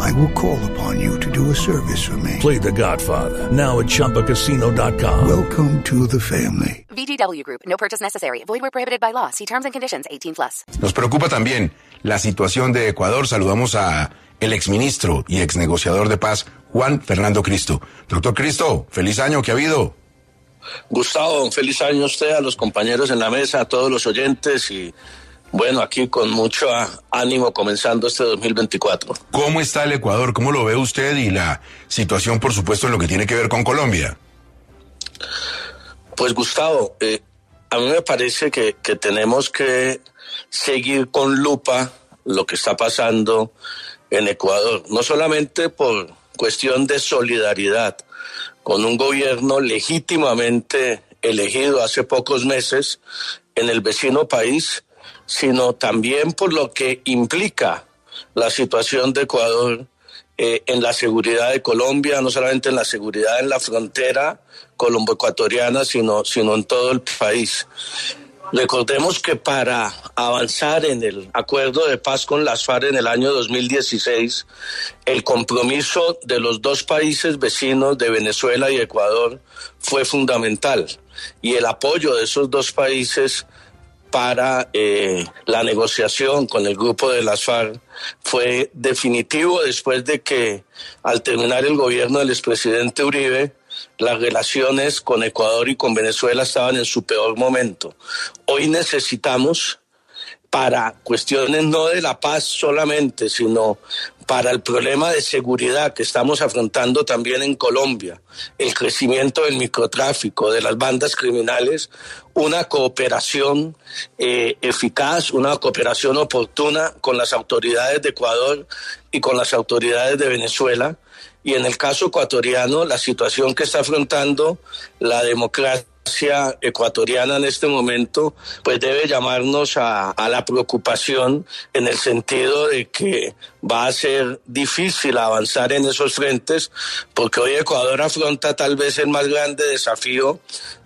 I will call upon you to do a service for me. Play The Godfather now at ChumbaCasino.com. Welcome to the family. VGW Group. No purchase necessary. Void where prohibited by law. See terms and conditions. 18 plus. Nos preocupa también la situación de Ecuador. Saludamos a el exministro y exnegociador de paz, Juan Fernando Cristo. Doctor Cristo, feliz año que ha habido. Gustavo, feliz año a usted, a los compañeros en la mesa, a todos los oyentes y bueno, aquí con mucho ánimo comenzando este 2024. ¿Cómo está el Ecuador? ¿Cómo lo ve usted y la situación, por supuesto, en lo que tiene que ver con Colombia? Pues Gustavo, eh, a mí me parece que, que tenemos que seguir con lupa lo que está pasando en Ecuador, no solamente por cuestión de solidaridad con un gobierno legítimamente elegido hace pocos meses en el vecino país, sino también por lo que implica la situación de Ecuador eh, en la seguridad de Colombia, no solamente en la seguridad en la frontera colombo-ecuatoriana, sino, sino en todo el país. Recordemos que para avanzar en el acuerdo de paz con las FARC en el año 2016, el compromiso de los dos países vecinos de Venezuela y Ecuador fue fundamental y el apoyo de esos dos países para eh, la negociación con el grupo de las FARC fue definitivo después de que al terminar el gobierno del expresidente Uribe, las relaciones con Ecuador y con Venezuela estaban en su peor momento. Hoy necesitamos para cuestiones no de la paz solamente, sino para el problema de seguridad que estamos afrontando también en Colombia, el crecimiento del microtráfico, de las bandas criminales, una cooperación eh, eficaz, una cooperación oportuna con las autoridades de Ecuador y con las autoridades de Venezuela. Y en el caso ecuatoriano, la situación que está afrontando la democracia ecuatoriana en este momento, pues debe llamarnos a, la preocupación en el sentido de que va a ser difícil avanzar en esos frentes, porque hoy Ecuador afronta tal vez el más grande desafío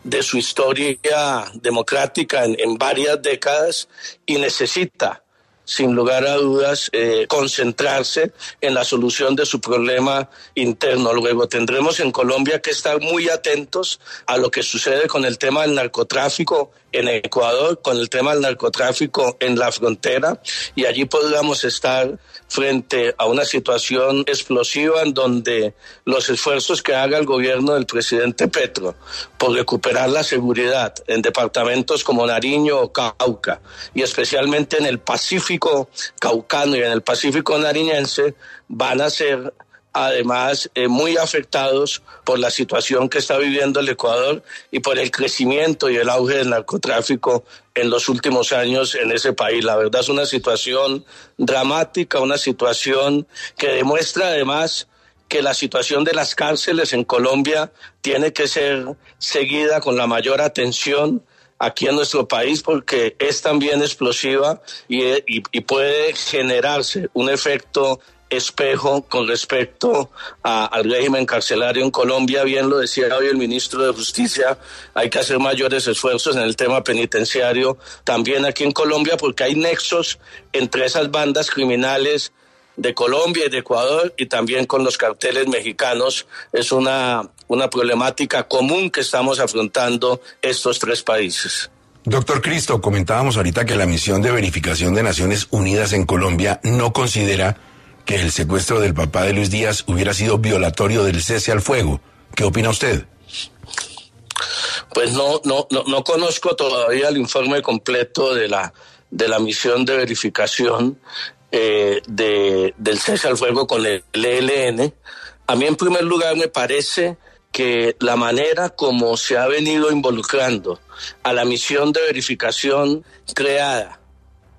de su historia democrática en varias décadas y necesita sin lugar a dudas, eh, concentrarse en la solución de su problema interno. Luego tendremos en Colombia que estar muy atentos a lo que sucede con el tema del narcotráfico en Ecuador, con el tema del narcotráfico en la frontera, y allí podríamos estar frente a una situación explosiva en donde los esfuerzos que haga el gobierno del presidente Petro por recuperar la seguridad en departamentos como Nariño o Cauca, y especialmente en el Pacífico caucano y en el Pacífico nariñense, van a ser además eh, muy afectados por la situación que está viviendo el Ecuador y por el crecimiento y el auge del narcotráfico en los últimos años en ese país. La verdad es una situación dramática, una situación que demuestra además que la situación de las cárceles en Colombia tiene que ser seguida con la mayor atención aquí en nuestro país porque es también explosiva y, y, y puede generarse un efecto espejo con respecto a, al régimen carcelario en Colombia. Bien lo decía hoy el ministro de Justicia, hay que hacer mayores esfuerzos en el tema penitenciario también aquí en Colombia porque hay nexos entre esas bandas criminales de Colombia y de Ecuador y también con los carteles mexicanos. Es una, una problemática común que estamos afrontando estos tres países. Doctor Cristo, comentábamos ahorita que la misión de verificación de Naciones Unidas en Colombia no considera que el secuestro del papá de Luis Díaz hubiera sido violatorio del cese al fuego. ¿Qué opina usted? Pues no, no, no, no conozco todavía el informe completo de la, de la misión de verificación eh, de, del cese al fuego con el ELN. A mí en primer lugar me parece que la manera como se ha venido involucrando a la misión de verificación creada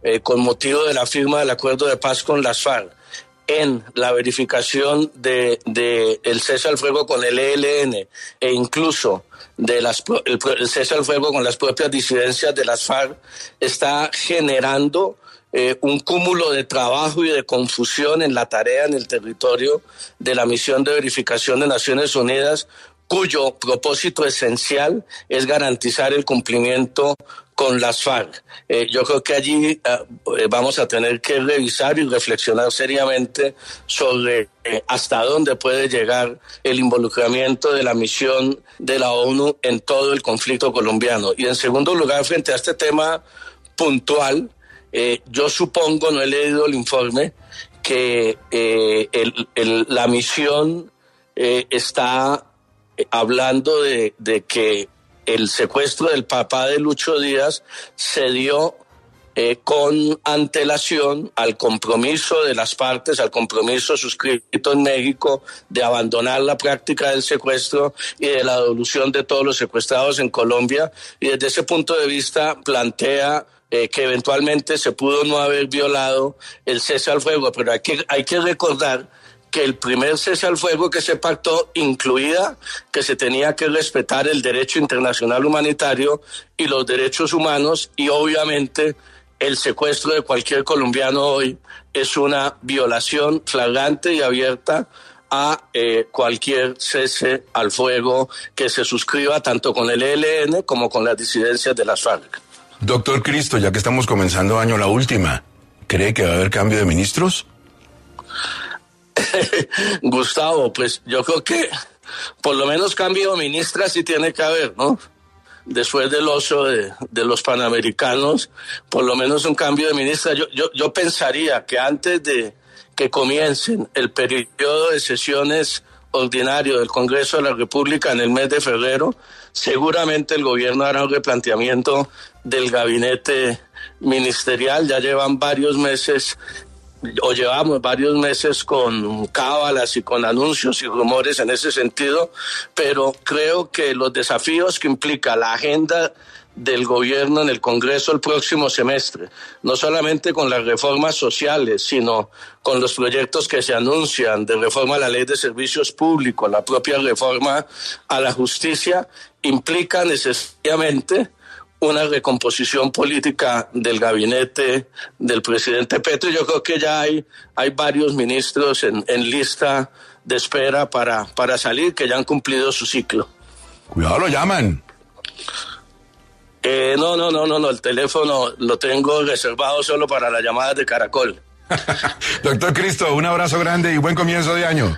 eh, con motivo de la firma del acuerdo de paz con las FARC en la verificación de, de el cese al fuego con el ELN e incluso de las, el, el cese al fuego con las propias disidencias de las FARC está generando eh, un cúmulo de trabajo y de confusión en la tarea en el territorio de la misión de verificación de Naciones Unidas, cuyo propósito esencial es garantizar el cumplimiento con las FARC. Eh, yo creo que allí eh, vamos a tener que revisar y reflexionar seriamente sobre eh, hasta dónde puede llegar el involucramiento de la misión de la ONU en todo el conflicto colombiano. Y en segundo lugar, frente a este tema puntual, yo supongo, no he leído el informe, que la misión está hablando de, que el secuestro del papá de Lucho Díaz se dio eh, con antelación al compromiso de las partes, al compromiso suscrito en México de abandonar la práctica del secuestro y de la devolución de todos los secuestrados en Colombia. Y desde ese punto de vista plantea eh, que eventualmente se pudo no haber violado el cese al fuego, pero hay que, hay que recordar que el primer cese al fuego que se pactó incluía que se tenía que respetar el derecho internacional humanitario y los derechos humanos y obviamente el secuestro de cualquier colombiano hoy es una violación flagrante y abierta a eh, cualquier cese al fuego que se suscriba tanto con el ELN como con las disidencias de las FARC. Doctor Cristo, ya que estamos comenzando año la última, ¿cree que va a haber cambio de ministros? Gustavo, pues yo creo que por lo menos cambio de ministra sí tiene que haber, ¿no? Después del oso de, los panamericanos, por lo menos un cambio de ministra. Yo, yo, yo pensaría que antes de que comiencen el periodo de sesiones ordinario del Congreso de la República en el mes de febrero, seguramente el gobierno hará un replanteamiento del gabinete ministerial. Ya llevan varios meses o llevamos varios meses con cábalas y con anuncios y rumores en ese sentido, pero creo que los desafíos que implica la agenda del gobierno en el Congreso el próximo semestre, no solamente con las reformas sociales, sino con los proyectos que se anuncian de reforma a la ley de servicios públicos, la propia reforma a la justicia, implica necesariamente una recomposición política del gabinete del presidente Petro. Yo creo que ya hay, hay varios ministros en, en lista de espera para, para salir que ya han cumplido su ciclo. Cuidado, lo llaman. Eh, no, no, no, no, no, el teléfono lo tengo reservado solo para las llamadas de Caracol. Doctor Cristo, un abrazo grande y buen comienzo de año.